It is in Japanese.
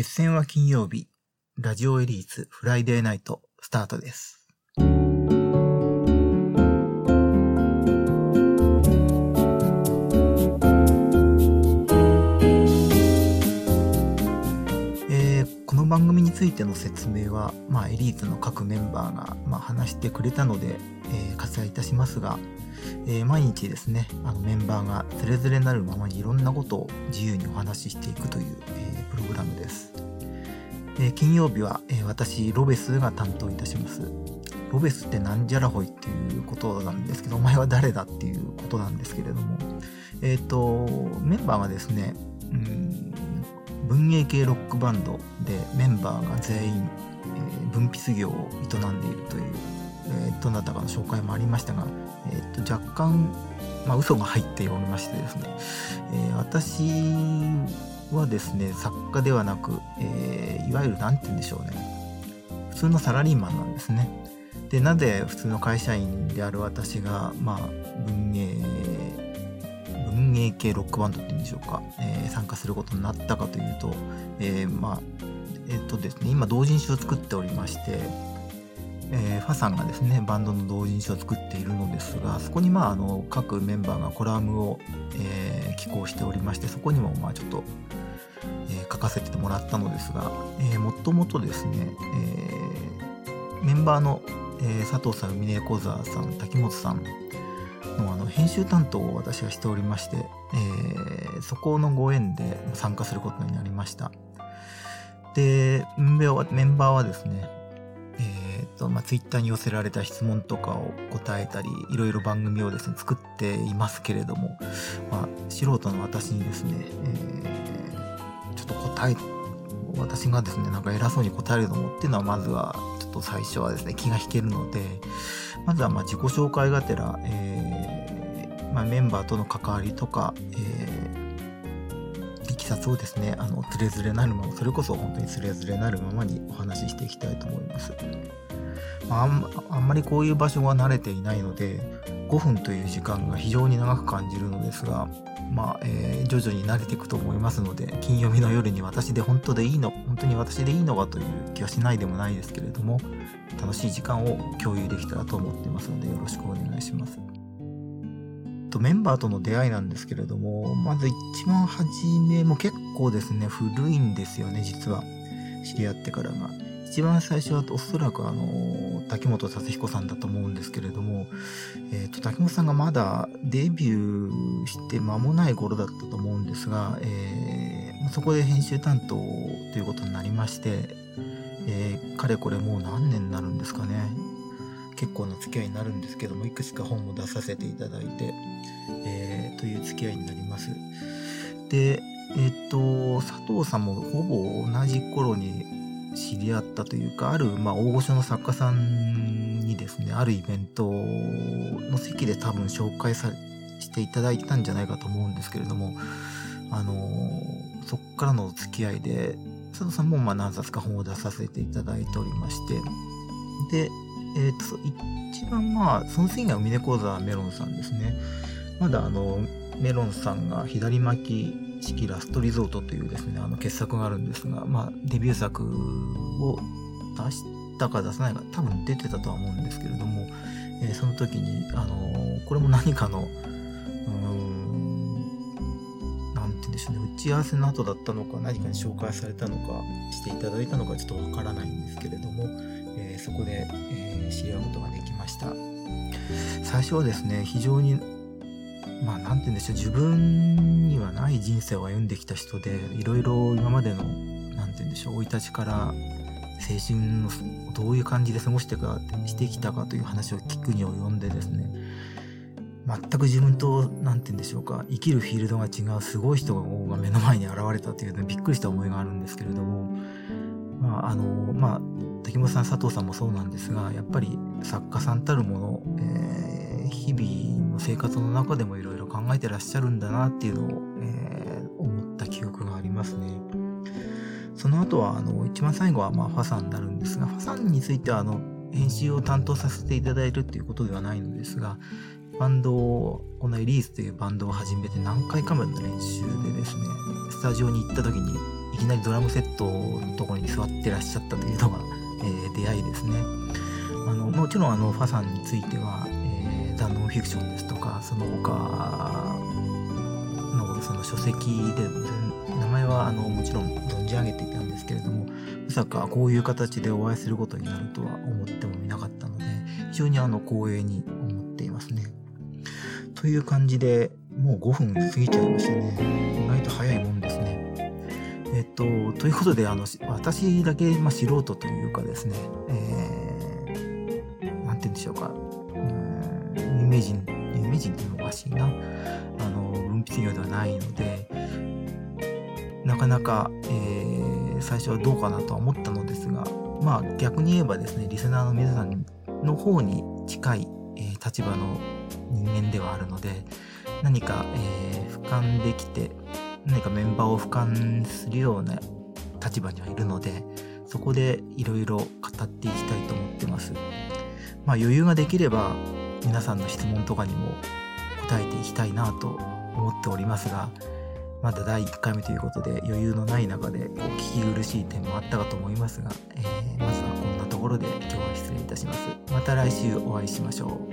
決戦は金曜日、ラジオエリーツフライデーナイトスタートです。えーこの番組についての説明は、まあ、エリートの各メンバーが、まあ、話してくれたので、えー割愛いたしますが、えー毎日ですねあのメンバーがズレズレなるままにいろんなことを自由にお話ししていくという、えープログラムです、え金曜日は、え私ロベスが担当いたします。ロベスってなんじゃらほいっていうことなんですけどお前は誰だっていうことなんですけれどもえっ、とメンバーがですねうん文芸系ロックバンドでメンバーが全員、えー文筆業を営んでいるという、どなたかの紹介もありましたが、えーと若干、まあ、嘘が入っておりましてですね、えー私はですね作家ではなく、えーいわゆる何て言うんでしょうね普通のサラリーマンなんですね。でなぜ普通の会社員である私が、まあ、文芸文芸系ロックバンドっていうんでしょうか、えー参加することになったかというと、えーまあえっ、とですね今同人誌を作っておりまして、えーファさんがですねバンドの同人誌を作っているのですがそこにまああの各メンバーがコラムを、えー寄稿しておりましてそこにもまあちょっと、えー書かせてもらったのですが、えーもともとですね、えーメンバーの、えー佐藤さん峰小沢さん滝本さんのあの編集担当を私はしておりまして、えーそこのご縁で参加することになりました。で、メンバーはですね、と、まあ、ツイッターに寄せられた質問とかを答えたり、いろいろ番組をですね、作っていますけれども、まあ、素人の私にですね、えーちょっと答え、私がですね、なんか偉そうに答えるのもっていうのは、まずは、ちょっと最初はですね、気が引けるので、まずはま自己紹介がてら、えーまあ、メンバーとの関わりとか、えーいきさつをですね、あの、つれづれなるまま、それこそ本当につれづれなるままにお話ししていきたいと思います。まあ、あんまりこういう場所は慣れていないので、5分という時間が非常に長く感じるのですが、まあ、えー徐々に慣れていくと思いますので、金曜日の夜に私で本当でいいの、本当に私でいいのかという気はしないでもないですけれども、楽しい時間を共有できたらと思ってますので、よろしくお願いします。とメンバーとの出会いなんですけれども、まず一番初めも結構ですね、古いんですよね、実は。知り合ってからが。一番最初はおそらくあの、滝本達彦さんだと思うんですけれども、えっ、と、滝本さんがまだデビューして間もない頃だったと思うんですが、えーそこで編集担当ということになりまして、えーかれこれもう何年になるんですかね。結構な付き合いになるんですけども、いくつか本も出させていただいて、えーという付き合いになります。で、えっ、と、佐藤さんもほぼ同じ頃に知り合ったというか、ある、まあ、大御所の作家さんにですね、あるイベントの席で多分紹介さしていただいたんじゃないかと思うんですけれども、あのそっからの付き合いで、佐藤さんもまあ何冊か本を出させていただいておりまして、で、えっ、と、一番まあ、その次が峰講座メロンさんですね。まだあの、メロンさんが左巻き式ラストリゾートというですね、あの傑作があるんですが、まあ、デビュー作を出したか出さないか、多分出てたとは思うんですけれども、えーその時に、あのーこれも何かの、うん、なんて言うんでしょうね、打ち合わせの後だったのか、何かに紹介されたのか、していただいたのかちょっとわからないんですけれども、えーそこで、えー知り合うことができました。最初はですね、非常にまあ、なんて言うんでしょう、自分にはない人生を歩んできた人で、いろいろ今までの、なんて言うんでしょう、生い立ちから、青春のどういう感じで過ごしてか、してきたかという話を聞くに及んでですね、全く自分と、なんて言うんでしょうか、生きるフィールドが違うすごい人が目の前に現れたというのびっくりした思いがあるんですけれども、まあ、あの、まあ、滝本さん、佐藤さんもそうなんですが、やっぱり作家さんたるもの、えー日々の生活の中でもいろいろ考えてらっしゃるんだなっていうのを、えー思った記憶がありますね。その後は、あの、一番最後は、まあ、ファさんになるんですが、ファさんについては、あの、編集を担当させていただいるっていうことではないのですが、バンドを、このエリースというバンドを始めて何回かまでの練習でですね、スタジオに行った時に、いきなりドラムセットのところに座ってらっしゃったというのが、えー、出会いですね。あのもちろんあのファさんについては、えー、ザ・ノンフィクションですとかその他のその書籍で名前はあのもちろん存じ上げていたんですけれどもまさかこういう形でお会いすることになるとは思ってもみなかったので非常にあの光栄に思っていますね。という感じでもう5分過ぎちゃいましたね。意外と早いもんですね。えっと、ということで、あの、私だけ、まあ、素人というかですね、えー、なんて言うんでしょうか、名人、有名人っていうのおかしいな、あの、文筆業ではないので、なかなか、えー、最初はどうかなとは思ったのですが、まあ逆に言えばですね、リスナーの皆さんの方に近い、えー、立場の人間ではあるので、何か、えー、俯瞰できて、何かメンバーを俯瞰するような立場にはいるので、そこでいろいろ語っていきたいと思ってます。まあ余裕ができれば皆さんの質問とかにも答えていきたいなと思っておりますが、まだ第1回目ということで余裕のない中でお聞き苦しい点もあったかと思いますが、えー、まずはこんなところで今日は失礼いたします。また来週お会いしましょう。